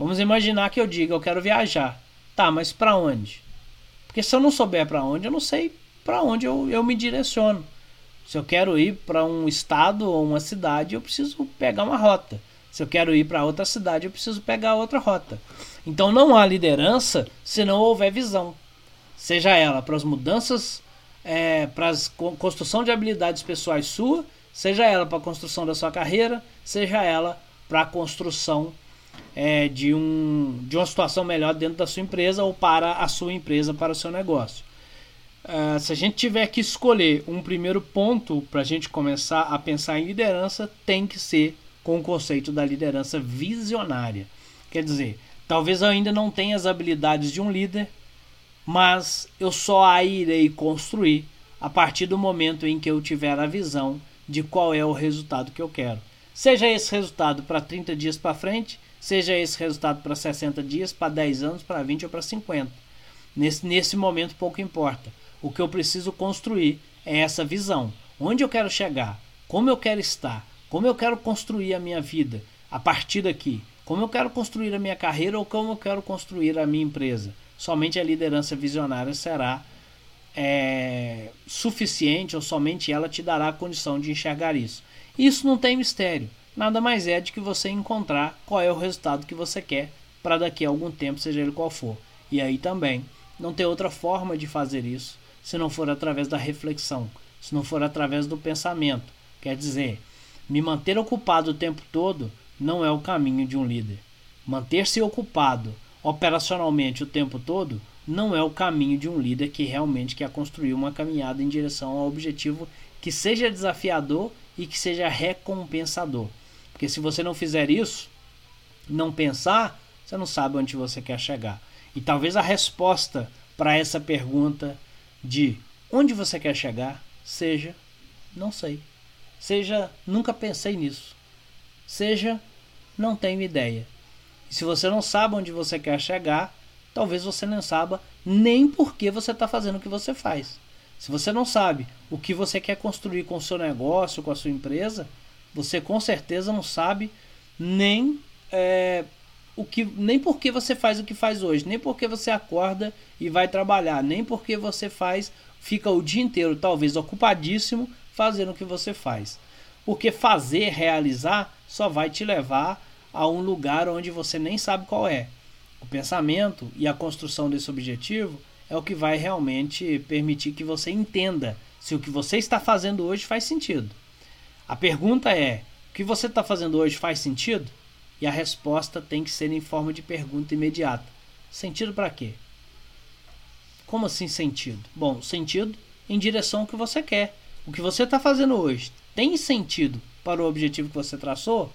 Vamos imaginar que eu diga, eu quero viajar. Tá, mas para onde? Porque se eu não souber para onde, eu não sei para onde eu, eu me direciono. Se eu quero ir para um estado ou uma cidade, eu preciso pegar uma rota. Se eu quero ir para outra cidade, eu preciso pegar outra rota. Então não há liderança se não houver visão. Seja ela para as mudanças, é, para a construção de habilidades pessoais sua, seja ela para a construção da sua carreira, seja ela para a construção é, de, um, de uma situação melhor dentro da sua empresa ou para a sua empresa, para o seu negócio. Uh, se a gente tiver que escolher um primeiro ponto para a gente começar a pensar em liderança, tem que ser com o conceito da liderança visionária. Quer dizer, talvez eu ainda não tenha as habilidades de um líder, mas eu só a irei construir a partir do momento em que eu tiver a visão de qual é o resultado que eu quero. Seja esse resultado para 30 dias para frente, seja esse resultado para 60 dias, para 10 anos, para 20 ou para 50. Nesse, nesse momento pouco importa. O que eu preciso construir é essa visão. Onde eu quero chegar? Como eu quero estar? Como eu quero construir a minha vida a partir daqui? Como eu quero construir a minha carreira ou como eu quero construir a minha empresa? Somente a liderança visionária será é, suficiente ou somente ela te dará a condição de enxergar isso. Isso não tem mistério. Nada mais é de que você encontrar qual é o resultado que você quer para daqui a algum tempo, seja ele qual for. E aí também não tem outra forma de fazer isso se não for através da reflexão, se não for através do pensamento. Quer dizer, me manter ocupado o tempo todo não é o caminho de um líder. Manter-se ocupado operacionalmente o tempo todo não é o caminho de um líder que realmente quer construir uma caminhada em direção ao objetivo que seja desafiador e que seja recompensador. Porque se você não fizer isso, não pensar, você não sabe onde você quer chegar. E talvez a resposta para essa pergunta de onde você quer chegar seja não sei. Seja nunca pensei nisso. Seja não tenho ideia. E se você não sabe onde você quer chegar, talvez você não saiba nem por que você está fazendo o que você faz. Se você não sabe o que você quer construir com o seu negócio, com a sua empresa, você com certeza não sabe nem é, o que nem porque você faz o que faz hoje, nem porque você acorda e vai trabalhar, nem porque você faz fica o dia inteiro talvez ocupadíssimo fazendo o que você faz. Porque fazer, realizar só vai te levar a um lugar onde você nem sabe qual é. O pensamento e a construção desse objetivo é o que vai realmente permitir que você entenda se o que você está fazendo hoje faz sentido. A pergunta é: o que você está fazendo hoje faz sentido? E a resposta tem que ser em forma de pergunta imediata. Sentido para quê? Como assim sentido? Bom, sentido em direção ao que você quer. O que você está fazendo hoje tem sentido para o objetivo que você traçou?